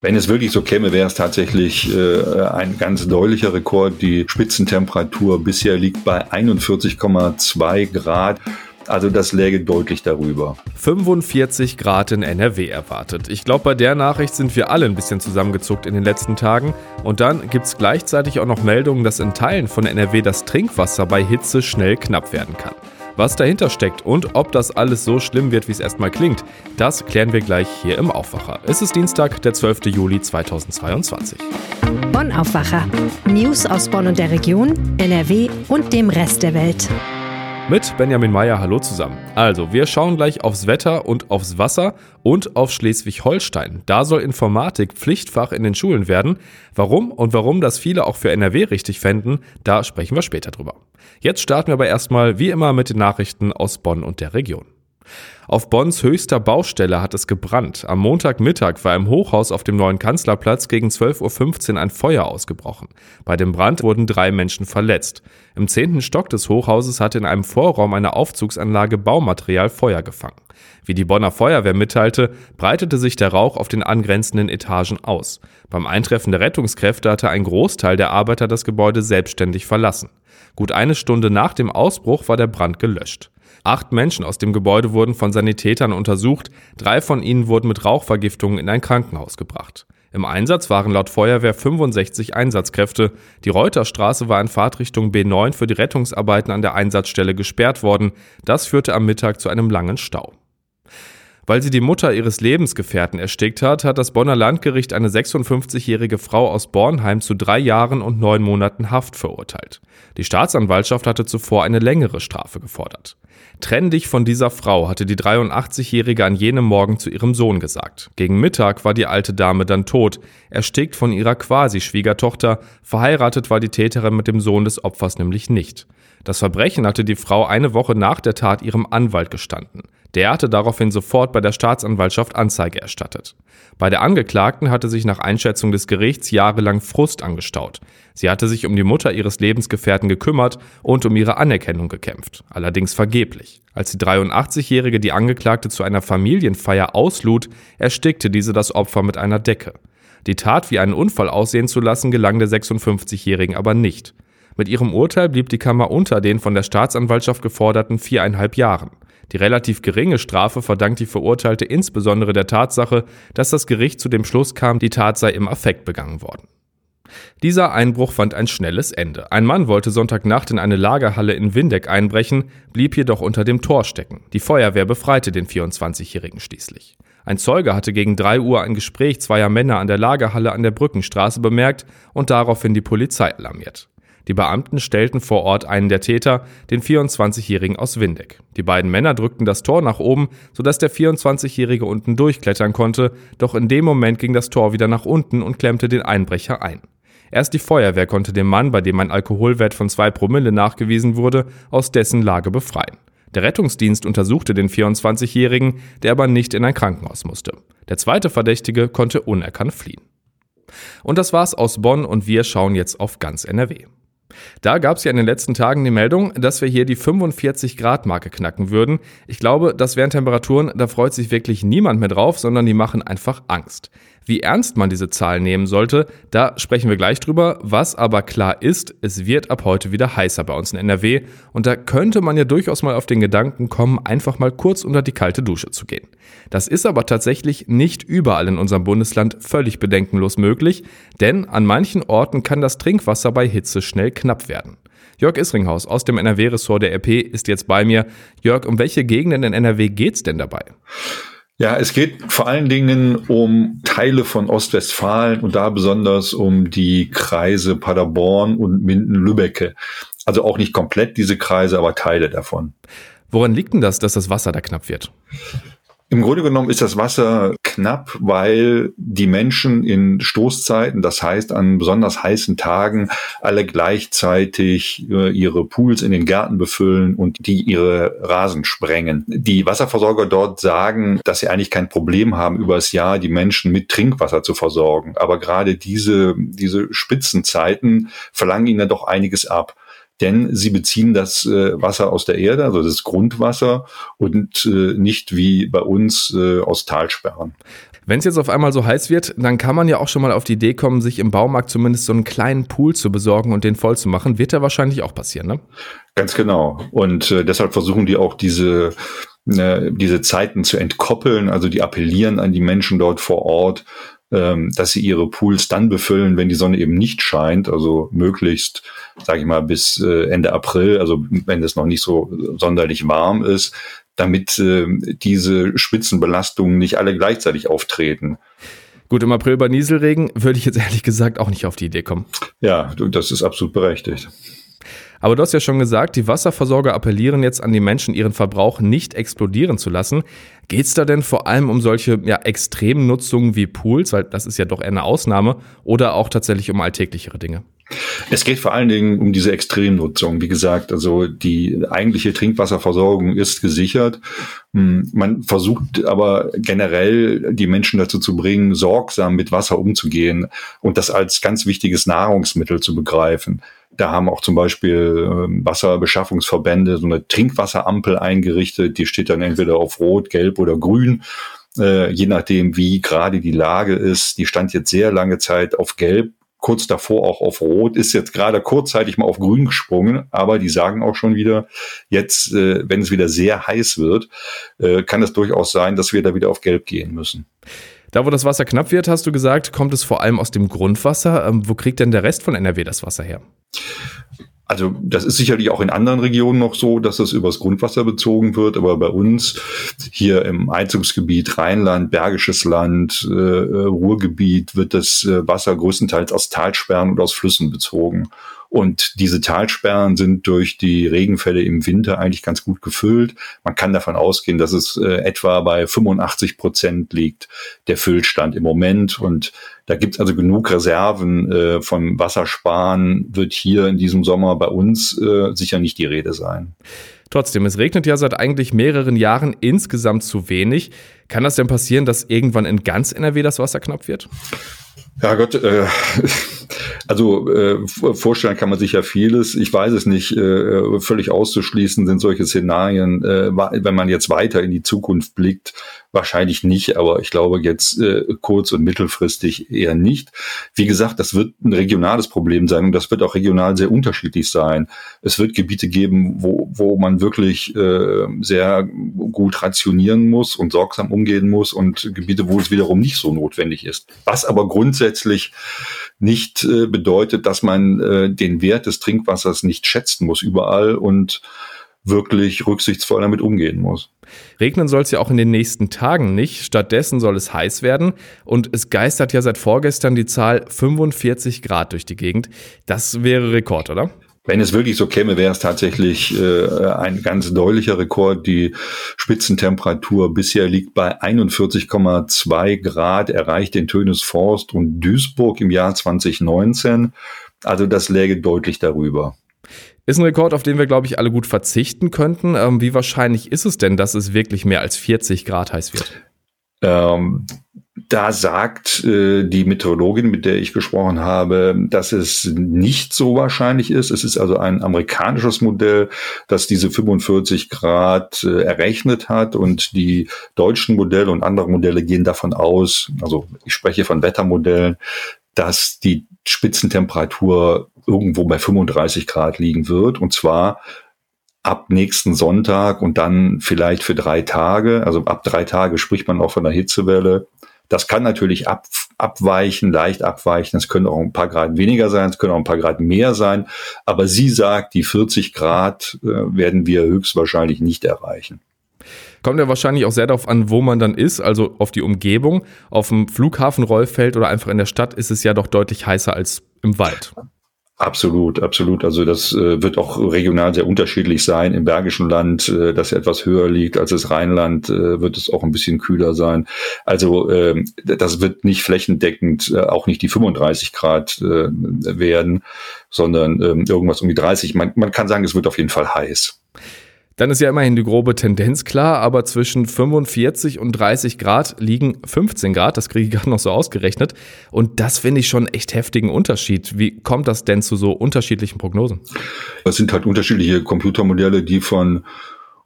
Wenn es wirklich so käme, wäre es tatsächlich äh, ein ganz deutlicher Rekord. Die Spitzentemperatur bisher liegt bei 41,2 Grad. Also das läge deutlich darüber. 45 Grad in NRW erwartet. Ich glaube, bei der Nachricht sind wir alle ein bisschen zusammengezuckt in den letzten Tagen. Und dann gibt es gleichzeitig auch noch Meldungen, dass in Teilen von NRW das Trinkwasser bei Hitze schnell knapp werden kann. Was dahinter steckt und ob das alles so schlimm wird, wie es erstmal klingt, das klären wir gleich hier im Aufwacher. Es ist Dienstag, der 12. Juli 2022. Bonn Aufwacher. News aus Bonn und der Region, NRW und dem Rest der Welt. Mit Benjamin Meyer, hallo zusammen. Also, wir schauen gleich aufs Wetter und aufs Wasser und auf Schleswig-Holstein. Da soll Informatik Pflichtfach in den Schulen werden. Warum und warum das viele auch für NRW richtig fänden, da sprechen wir später drüber. Jetzt starten wir aber erstmal wie immer mit den Nachrichten aus Bonn und der Region. Auf Bonns höchster Baustelle hat es gebrannt. Am Montagmittag war im Hochhaus auf dem neuen Kanzlerplatz gegen 12.15 Uhr ein Feuer ausgebrochen. Bei dem Brand wurden drei Menschen verletzt. Im zehnten Stock des Hochhauses hatte in einem Vorraum einer Aufzugsanlage Baumaterial Feuer gefangen. Wie die Bonner Feuerwehr mitteilte, breitete sich der Rauch auf den angrenzenden Etagen aus. Beim Eintreffen der Rettungskräfte hatte ein Großteil der Arbeiter das Gebäude selbstständig verlassen. Gut eine Stunde nach dem Ausbruch war der Brand gelöscht. Acht Menschen aus dem Gebäude wurden von Sanitätern untersucht, drei von ihnen wurden mit Rauchvergiftungen in ein Krankenhaus gebracht. Im Einsatz waren laut Feuerwehr 65 Einsatzkräfte. Die Reuterstraße war in Fahrtrichtung B9 für die Rettungsarbeiten an der Einsatzstelle gesperrt worden. Das führte am Mittag zu einem langen Stau. Weil sie die Mutter ihres Lebensgefährten erstickt hat, hat das Bonner Landgericht eine 56-jährige Frau aus Bornheim zu drei Jahren und neun Monaten Haft verurteilt. Die Staatsanwaltschaft hatte zuvor eine längere Strafe gefordert. Trenn dich von dieser Frau, hatte die 83-Jährige an jenem Morgen zu ihrem Sohn gesagt. Gegen Mittag war die alte Dame dann tot, erstickt von ihrer Quasi-Schwiegertochter, verheiratet war die Täterin mit dem Sohn des Opfers nämlich nicht. Das Verbrechen hatte die Frau eine Woche nach der Tat ihrem Anwalt gestanden. Der hatte daraufhin sofort bei der Staatsanwaltschaft Anzeige erstattet. Bei der Angeklagten hatte sich nach Einschätzung des Gerichts jahrelang Frust angestaut. Sie hatte sich um die Mutter ihres Lebensgefährten gekümmert und um ihre Anerkennung gekämpft, allerdings vergeblich. Als die 83-Jährige die Angeklagte zu einer Familienfeier auslud, erstickte diese das Opfer mit einer Decke. Die Tat wie einen Unfall aussehen zu lassen, gelang der 56-Jährigen aber nicht. Mit ihrem Urteil blieb die Kammer unter den von der Staatsanwaltschaft geforderten viereinhalb Jahren. Die relativ geringe Strafe verdankt die Verurteilte insbesondere der Tatsache, dass das Gericht zu dem Schluss kam, die Tat sei im Affekt begangen worden. Dieser Einbruch fand ein schnelles Ende. Ein Mann wollte Sonntagnacht in eine Lagerhalle in Windeck einbrechen, blieb jedoch unter dem Tor stecken. Die Feuerwehr befreite den 24-Jährigen schließlich. Ein Zeuge hatte gegen drei Uhr ein Gespräch zweier Männer an der Lagerhalle an der Brückenstraße bemerkt und daraufhin die Polizei alarmiert. Die Beamten stellten vor Ort einen der Täter, den 24-Jährigen aus Windeck. Die beiden Männer drückten das Tor nach oben, sodass der 24-Jährige unten durchklettern konnte, doch in dem Moment ging das Tor wieder nach unten und klemmte den Einbrecher ein. Erst die Feuerwehr konnte den Mann, bei dem ein Alkoholwert von zwei Promille nachgewiesen wurde, aus dessen Lage befreien. Der Rettungsdienst untersuchte den 24-Jährigen, der aber nicht in ein Krankenhaus musste. Der zweite Verdächtige konnte unerkannt fliehen. Und das war's aus Bonn und wir schauen jetzt auf ganz NRW. Da gab es ja in den letzten Tagen die Meldung, dass wir hier die 45 Grad Marke knacken würden. Ich glaube, das wären Temperaturen, da freut sich wirklich niemand mehr drauf, sondern die machen einfach Angst. Wie ernst man diese Zahl nehmen sollte, da sprechen wir gleich drüber. Was aber klar ist, es wird ab heute wieder heißer bei uns in NRW und da könnte man ja durchaus mal auf den Gedanken kommen, einfach mal kurz unter die kalte Dusche zu gehen. Das ist aber tatsächlich nicht überall in unserem Bundesland völlig bedenkenlos möglich, denn an manchen Orten kann das Trinkwasser bei Hitze schnell knapp werden. Jörg Isringhaus aus dem NRW-Ressort der RP ist jetzt bei mir. Jörg, um welche Gegenden in NRW geht's denn dabei? Ja, es geht vor allen Dingen um Teile von Ostwestfalen und da besonders um die Kreise Paderborn und Minden-Lübbecke. Also auch nicht komplett diese Kreise, aber Teile davon. Woran liegt denn das, dass das Wasser da knapp wird? Im Grunde genommen ist das Wasser knapp, weil die Menschen in Stoßzeiten, das heißt an besonders heißen Tagen, alle gleichzeitig äh, ihre Pools in den Gärten befüllen und die ihre Rasen sprengen. Die Wasserversorger dort sagen, dass sie eigentlich kein Problem haben, über das Jahr die Menschen mit Trinkwasser zu versorgen. Aber gerade diese, diese Spitzenzeiten verlangen ihnen doch einiges ab denn sie beziehen das äh, Wasser aus der Erde, also das Grundwasser und äh, nicht wie bei uns äh, aus Talsperren. Wenn es jetzt auf einmal so heiß wird, dann kann man ja auch schon mal auf die Idee kommen, sich im Baumarkt zumindest so einen kleinen Pool zu besorgen und den voll zu machen. Wird ja wahrscheinlich auch passieren, ne? Ganz genau. Und äh, deshalb versuchen die auch diese, äh, diese Zeiten zu entkoppeln. Also die appellieren an die Menschen dort vor Ort, ähm, dass sie ihre Pools dann befüllen, wenn die Sonne eben nicht scheint, also möglichst, sage ich mal, bis äh, Ende April, also wenn es noch nicht so sonderlich warm ist, damit äh, diese Spitzenbelastungen nicht alle gleichzeitig auftreten. Gut, im April bei Nieselregen würde ich jetzt ehrlich gesagt auch nicht auf die Idee kommen. Ja, das ist absolut berechtigt. Aber du hast ja schon gesagt, die Wasserversorger appellieren jetzt an die Menschen, ihren Verbrauch nicht explodieren zu lassen. Geht es da denn vor allem um solche ja, extremen Nutzungen wie Pools, weil das ist ja doch eher eine Ausnahme, oder auch tatsächlich um alltäglichere Dinge? Es geht vor allen Dingen um diese Extremnutzung. Wie gesagt, also die eigentliche Trinkwasserversorgung ist gesichert. Hm, man versucht aber generell die Menschen dazu zu bringen, sorgsam mit Wasser umzugehen und das als ganz wichtiges Nahrungsmittel zu begreifen. Da haben auch zum Beispiel ähm, Wasserbeschaffungsverbände so eine Trinkwasserampel eingerichtet. Die steht dann entweder auf Rot, Gelb oder Grün äh, je nachdem, wie gerade die Lage ist. Die stand jetzt sehr lange Zeit auf Gelb kurz davor auch auf Rot, ist jetzt gerade kurzzeitig mal auf Grün gesprungen, aber die sagen auch schon wieder, jetzt, äh, wenn es wieder sehr heiß wird, äh, kann es durchaus sein, dass wir da wieder auf Gelb gehen müssen. Da, wo das Wasser knapp wird, hast du gesagt, kommt es vor allem aus dem Grundwasser. Ähm, wo kriegt denn der Rest von NRW das Wasser her? Also das ist sicherlich auch in anderen Regionen noch so, dass es übers Grundwasser bezogen wird, aber bei uns hier im Einzugsgebiet Rheinland, Bergisches Land, äh, Ruhrgebiet wird das äh, Wasser größtenteils aus Talsperren und aus Flüssen bezogen. Und diese Talsperren sind durch die Regenfälle im Winter eigentlich ganz gut gefüllt. Man kann davon ausgehen, dass es äh, etwa bei 85 Prozent liegt, der Füllstand im Moment. Und da gibt es also genug Reserven äh, von Wassersparen, wird hier in diesem Sommer bei uns äh, sicher nicht die Rede sein. Trotzdem, es regnet ja seit eigentlich mehreren Jahren insgesamt zu wenig. Kann das denn passieren, dass irgendwann in ganz NRW das Wasser knapp wird? Ja Gott, äh, also äh, vorstellen kann man sich ja vieles. Ich weiß es nicht. Äh, völlig auszuschließen sind solche Szenarien, äh, wenn man jetzt weiter in die Zukunft blickt, wahrscheinlich nicht. Aber ich glaube jetzt äh, kurz- und mittelfristig eher nicht. Wie gesagt, das wird ein regionales Problem sein und das wird auch regional sehr unterschiedlich sein. Es wird Gebiete geben, wo, wo man wirklich äh, sehr gut rationieren muss und sorgsam umgehen muss und Gebiete, wo es wiederum nicht so notwendig ist. Was aber grundsätzlich nicht äh, bedeutet, dass man äh, den Wert des Trinkwassers nicht schätzen muss überall und wirklich rücksichtsvoll damit umgehen muss. Regnen soll es ja auch in den nächsten Tagen nicht. Stattdessen soll es heiß werden. Und es geistert ja seit vorgestern die Zahl 45 Grad durch die Gegend. Das wäre Rekord, oder? Wenn es wirklich so käme, wäre es tatsächlich äh, ein ganz deutlicher Rekord. Die Spitzentemperatur bisher liegt bei 41,2 Grad, erreicht den Tönes Forst und Duisburg im Jahr 2019. Also das läge deutlich darüber. Ist ein Rekord, auf den wir, glaube ich, alle gut verzichten könnten. Ähm, wie wahrscheinlich ist es denn, dass es wirklich mehr als 40 Grad heiß wird? Ähm, da sagt äh, die Meteorologin, mit der ich gesprochen habe, dass es nicht so wahrscheinlich ist. Es ist also ein amerikanisches Modell, das diese 45 Grad äh, errechnet hat und die deutschen Modelle und andere Modelle gehen davon aus, also ich spreche von Wettermodellen, dass die Spitzentemperatur irgendwo bei 35 Grad liegen wird und zwar ab nächsten Sonntag und dann vielleicht für drei Tage. Also ab drei Tage spricht man auch von einer Hitzewelle. Das kann natürlich ab, abweichen, leicht abweichen. Es können auch ein paar Grad weniger sein, es können auch ein paar Grad mehr sein. Aber sie sagt, die 40 Grad äh, werden wir höchstwahrscheinlich nicht erreichen. Kommt ja wahrscheinlich auch sehr darauf an, wo man dann ist, also auf die Umgebung. Auf dem Flughafen Rollfeld oder einfach in der Stadt ist es ja doch deutlich heißer als im Wald. Absolut, absolut. Also das äh, wird auch regional sehr unterschiedlich sein. Im Bergischen Land, äh, das etwas höher liegt als das Rheinland, äh, wird es auch ein bisschen kühler sein. Also äh, das wird nicht flächendeckend, äh, auch nicht die 35 Grad äh, werden, sondern äh, irgendwas um die 30. Man, man kann sagen, es wird auf jeden Fall heiß. Dann ist ja immerhin die grobe Tendenz klar, aber zwischen 45 und 30 Grad liegen 15 Grad, das kriege ich gerade noch so ausgerechnet. Und das finde ich schon echt heftigen Unterschied. Wie kommt das denn zu so unterschiedlichen Prognosen? Es sind halt unterschiedliche Computermodelle, die von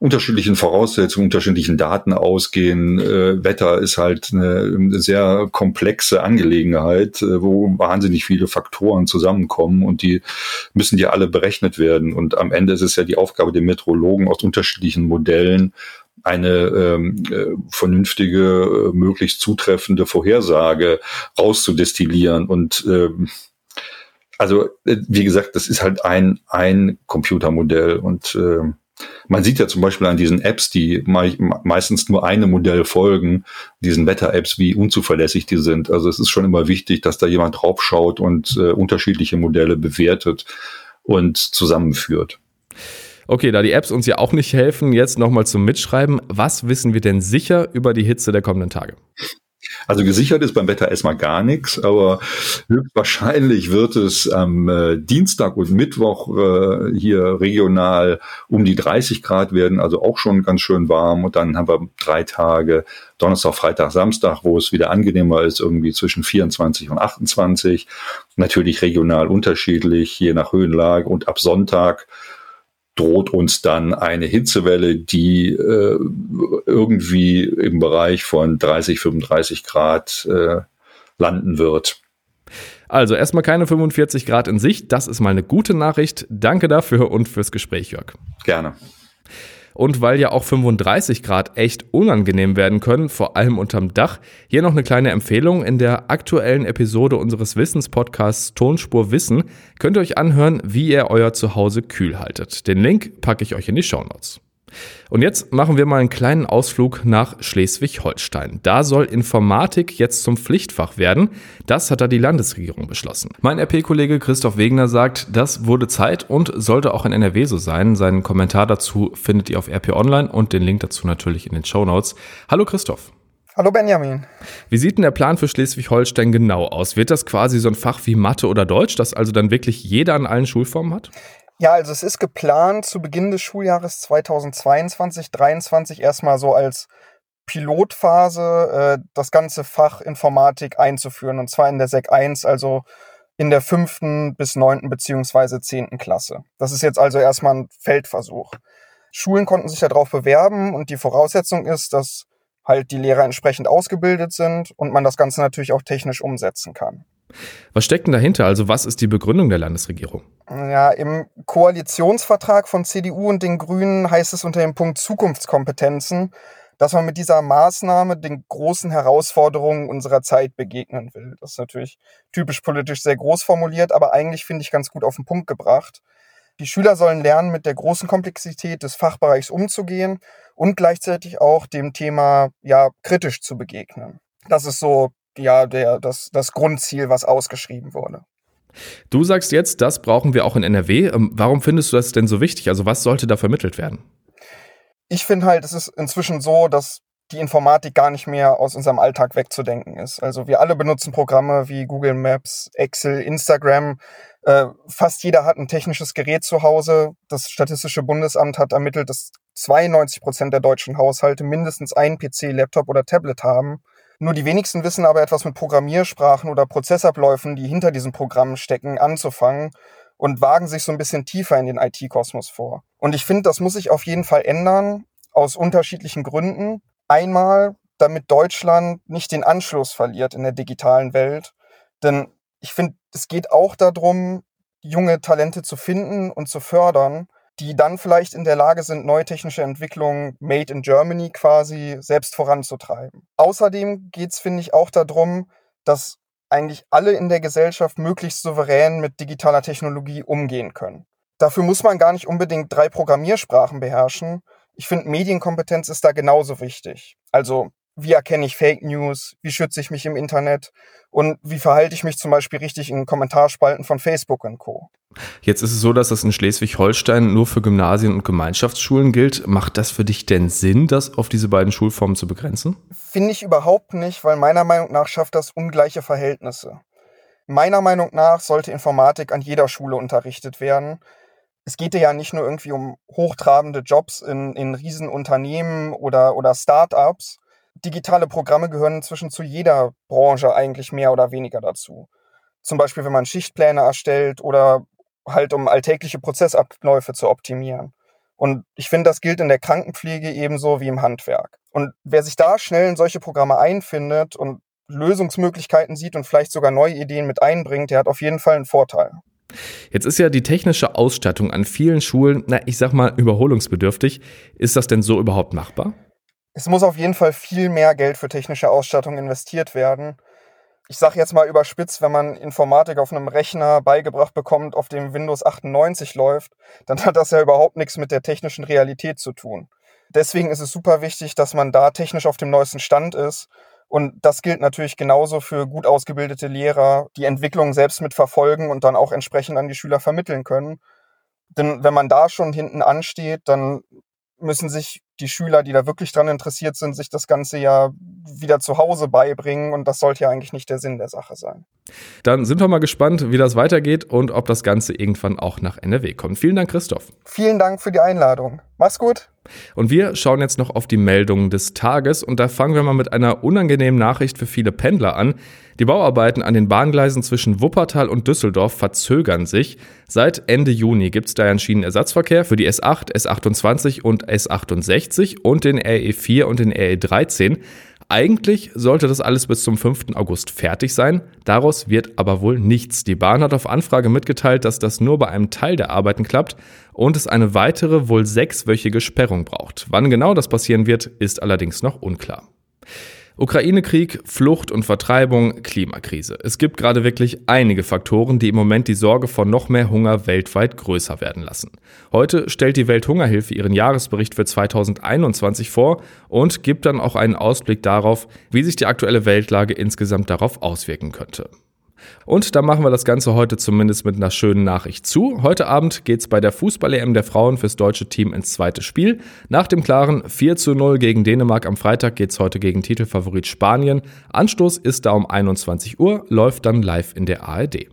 unterschiedlichen Voraussetzungen, unterschiedlichen Daten ausgehen. Äh, Wetter ist halt eine, sehr komplexe Angelegenheit, äh, wo wahnsinnig viele Faktoren zusammenkommen und die müssen ja alle berechnet werden. Und am Ende ist es ja die Aufgabe der Meteorologen aus unterschiedlichen Modellen eine ähm, äh, vernünftige, äh, möglichst zutreffende Vorhersage rauszudestillieren und ähm, also äh, wie gesagt, das ist halt ein ein Computermodell und äh, man sieht ja zum Beispiel an diesen Apps, die meistens nur einem Modell folgen, diesen Wetter-Apps, wie unzuverlässig die sind. Also es ist schon immer wichtig, dass da jemand draufschaut und äh, unterschiedliche Modelle bewertet und zusammenführt. Okay, da die Apps uns ja auch nicht helfen, jetzt nochmal zum Mitschreiben. Was wissen wir denn sicher über die Hitze der kommenden Tage? Also gesichert ist beim Wetter erstmal gar nichts, aber höchstwahrscheinlich wird es am äh, Dienstag und Mittwoch äh, hier regional um die 30 Grad werden, also auch schon ganz schön warm. Und dann haben wir drei Tage, Donnerstag, Freitag, Samstag, wo es wieder angenehmer ist, irgendwie zwischen 24 und 28. Natürlich regional unterschiedlich, je nach Höhenlage. Und ab Sonntag droht uns dann eine Hitzewelle, die äh, irgendwie im Bereich von 30, 35 Grad äh, landen wird. Also erstmal keine 45 Grad in Sicht, das ist mal eine gute Nachricht. Danke dafür und fürs Gespräch, Jörg. Gerne. Und weil ja auch 35 Grad echt unangenehm werden können, vor allem unterm Dach, hier noch eine kleine Empfehlung. In der aktuellen Episode unseres Wissenspodcasts Tonspur Wissen könnt ihr euch anhören, wie ihr euer Zuhause kühl haltet. Den Link packe ich euch in die Show Notes. Und jetzt machen wir mal einen kleinen Ausflug nach Schleswig-Holstein. Da soll Informatik jetzt zum Pflichtfach werden. Das hat da die Landesregierung beschlossen. Mein RP-Kollege Christoph Wegner sagt, das wurde Zeit und sollte auch in NRW so sein. Seinen Kommentar dazu findet ihr auf RP Online und den Link dazu natürlich in den Show Notes. Hallo Christoph. Hallo Benjamin. Wie sieht denn der Plan für Schleswig-Holstein genau aus? Wird das quasi so ein Fach wie Mathe oder Deutsch, das also dann wirklich jeder an allen Schulformen hat? Ja, also es ist geplant, zu Beginn des Schuljahres 2022, 2023 erstmal so als Pilotphase äh, das ganze Fach Informatik einzuführen. Und zwar in der SEC 1, also in der fünften bis neunten beziehungsweise zehnten Klasse. Das ist jetzt also erstmal ein Feldversuch. Schulen konnten sich darauf bewerben und die Voraussetzung ist, dass halt die Lehrer entsprechend ausgebildet sind und man das Ganze natürlich auch technisch umsetzen kann. Was steckt denn dahinter? Also was ist die Begründung der Landesregierung? Ja, im Koalitionsvertrag von CDU und den Grünen heißt es unter dem Punkt Zukunftskompetenzen, dass man mit dieser Maßnahme den großen Herausforderungen unserer Zeit begegnen will. Das ist natürlich typisch politisch sehr groß formuliert, aber eigentlich finde ich ganz gut auf den Punkt gebracht. Die Schüler sollen lernen, mit der großen Komplexität des Fachbereichs umzugehen und gleichzeitig auch dem Thema ja kritisch zu begegnen. Das ist so ja der, das, das Grundziel, was ausgeschrieben wurde. Du sagst jetzt, das brauchen wir auch in NRW. Ähm, warum findest du das denn so wichtig? Also was sollte da vermittelt werden? Ich finde halt, es ist inzwischen so, dass die Informatik gar nicht mehr aus unserem Alltag wegzudenken ist. Also wir alle benutzen Programme wie Google Maps, Excel, Instagram. Äh, fast jeder hat ein technisches Gerät zu Hause. Das Statistische Bundesamt hat ermittelt, dass 92 Prozent der deutschen Haushalte mindestens einen PC, Laptop oder Tablet haben. Nur die wenigsten wissen aber etwas mit Programmiersprachen oder Prozessabläufen, die hinter diesen Programmen stecken, anzufangen und wagen sich so ein bisschen tiefer in den IT-Kosmos vor. Und ich finde, das muss sich auf jeden Fall ändern, aus unterschiedlichen Gründen. Einmal, damit Deutschland nicht den Anschluss verliert in der digitalen Welt. Denn ich finde, es geht auch darum, junge Talente zu finden und zu fördern die dann vielleicht in der Lage sind, neue technische Entwicklungen made in Germany quasi selbst voranzutreiben. Außerdem geht es, finde ich, auch darum, dass eigentlich alle in der Gesellschaft möglichst souverän mit digitaler Technologie umgehen können. Dafür muss man gar nicht unbedingt drei Programmiersprachen beherrschen. Ich finde, Medienkompetenz ist da genauso wichtig. Also wie erkenne ich Fake News, wie schütze ich mich im Internet und wie verhalte ich mich zum Beispiel richtig in Kommentarspalten von Facebook und Co. Jetzt ist es so, dass das in Schleswig-Holstein nur für Gymnasien und Gemeinschaftsschulen gilt. Macht das für dich denn Sinn, das auf diese beiden Schulformen zu begrenzen? Finde ich überhaupt nicht, weil meiner Meinung nach schafft das ungleiche Verhältnisse. Meiner Meinung nach sollte Informatik an jeder Schule unterrichtet werden. Es geht ja nicht nur irgendwie um hochtrabende Jobs in, in Riesenunternehmen oder, oder Start-ups, digitale Programme gehören inzwischen zu jeder Branche eigentlich mehr oder weniger dazu. Zum Beispiel, wenn man Schichtpläne erstellt oder halt um alltägliche Prozessabläufe zu optimieren. Und ich finde, das gilt in der Krankenpflege ebenso wie im Handwerk. Und wer sich da schnell in solche Programme einfindet und Lösungsmöglichkeiten sieht und vielleicht sogar neue Ideen mit einbringt, der hat auf jeden Fall einen Vorteil. Jetzt ist ja die technische Ausstattung an vielen Schulen, na, ich sag mal, überholungsbedürftig. Ist das denn so überhaupt machbar? Es muss auf jeden Fall viel mehr Geld für technische Ausstattung investiert werden ich sage jetzt mal überspitzt, wenn man Informatik auf einem Rechner beigebracht bekommt, auf dem Windows 98 läuft, dann hat das ja überhaupt nichts mit der technischen Realität zu tun. Deswegen ist es super wichtig, dass man da technisch auf dem neuesten Stand ist. Und das gilt natürlich genauso für gut ausgebildete Lehrer, die Entwicklung selbst mit verfolgen und dann auch entsprechend an die Schüler vermitteln können. Denn wenn man da schon hinten ansteht, dann müssen sich die Schüler, die da wirklich dran interessiert sind, sich das Ganze ja wieder zu Hause beibringen und das sollte ja eigentlich nicht der Sinn der Sache sein. Dann sind wir mal gespannt, wie das weitergeht und ob das Ganze irgendwann auch nach NRW kommt. Vielen Dank, Christoph. Vielen Dank für die Einladung. Mach's gut. Und wir schauen jetzt noch auf die Meldungen des Tages und da fangen wir mal mit einer unangenehmen Nachricht für viele Pendler an. Die Bauarbeiten an den Bahngleisen zwischen Wuppertal und Düsseldorf verzögern sich. Seit Ende Juni gibt es da einen Schienenersatzverkehr für die S8, S28 und S68 und den RE4 und den RE13. Eigentlich sollte das alles bis zum 5. August fertig sein, daraus wird aber wohl nichts. Die Bahn hat auf Anfrage mitgeteilt, dass das nur bei einem Teil der Arbeiten klappt und es eine weitere, wohl sechswöchige Sperrung braucht. Wann genau das passieren wird, ist allerdings noch unklar. Ukraine-Krieg, Flucht und Vertreibung, Klimakrise. Es gibt gerade wirklich einige Faktoren, die im Moment die Sorge vor noch mehr Hunger weltweit größer werden lassen. Heute stellt die Welthungerhilfe ihren Jahresbericht für 2021 vor und gibt dann auch einen Ausblick darauf, wie sich die aktuelle Weltlage insgesamt darauf auswirken könnte. Und da machen wir das Ganze heute zumindest mit einer schönen Nachricht zu. Heute Abend geht es bei der Fußball-EM der Frauen fürs deutsche Team ins zweite Spiel. Nach dem klaren 4 zu 0 gegen Dänemark am Freitag geht es heute gegen Titelfavorit Spanien. Anstoß ist da um 21 Uhr, läuft dann live in der ARD.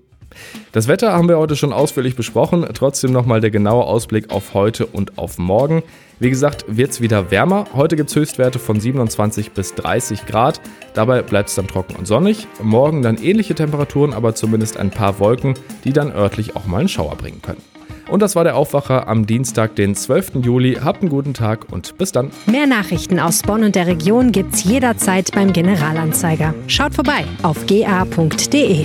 Das Wetter haben wir heute schon ausführlich besprochen. Trotzdem nochmal der genaue Ausblick auf heute und auf morgen. Wie gesagt, wird es wieder wärmer. Heute gibt es Höchstwerte von 27 bis 30 Grad. Dabei bleibt es dann trocken und sonnig. Morgen dann ähnliche Temperaturen, aber zumindest ein paar Wolken, die dann örtlich auch mal einen Schauer bringen können. Und das war der Aufwacher am Dienstag, den 12. Juli. Habt einen guten Tag und bis dann. Mehr Nachrichten aus Bonn und der Region gibt's jederzeit beim Generalanzeiger. Schaut vorbei auf ga.de.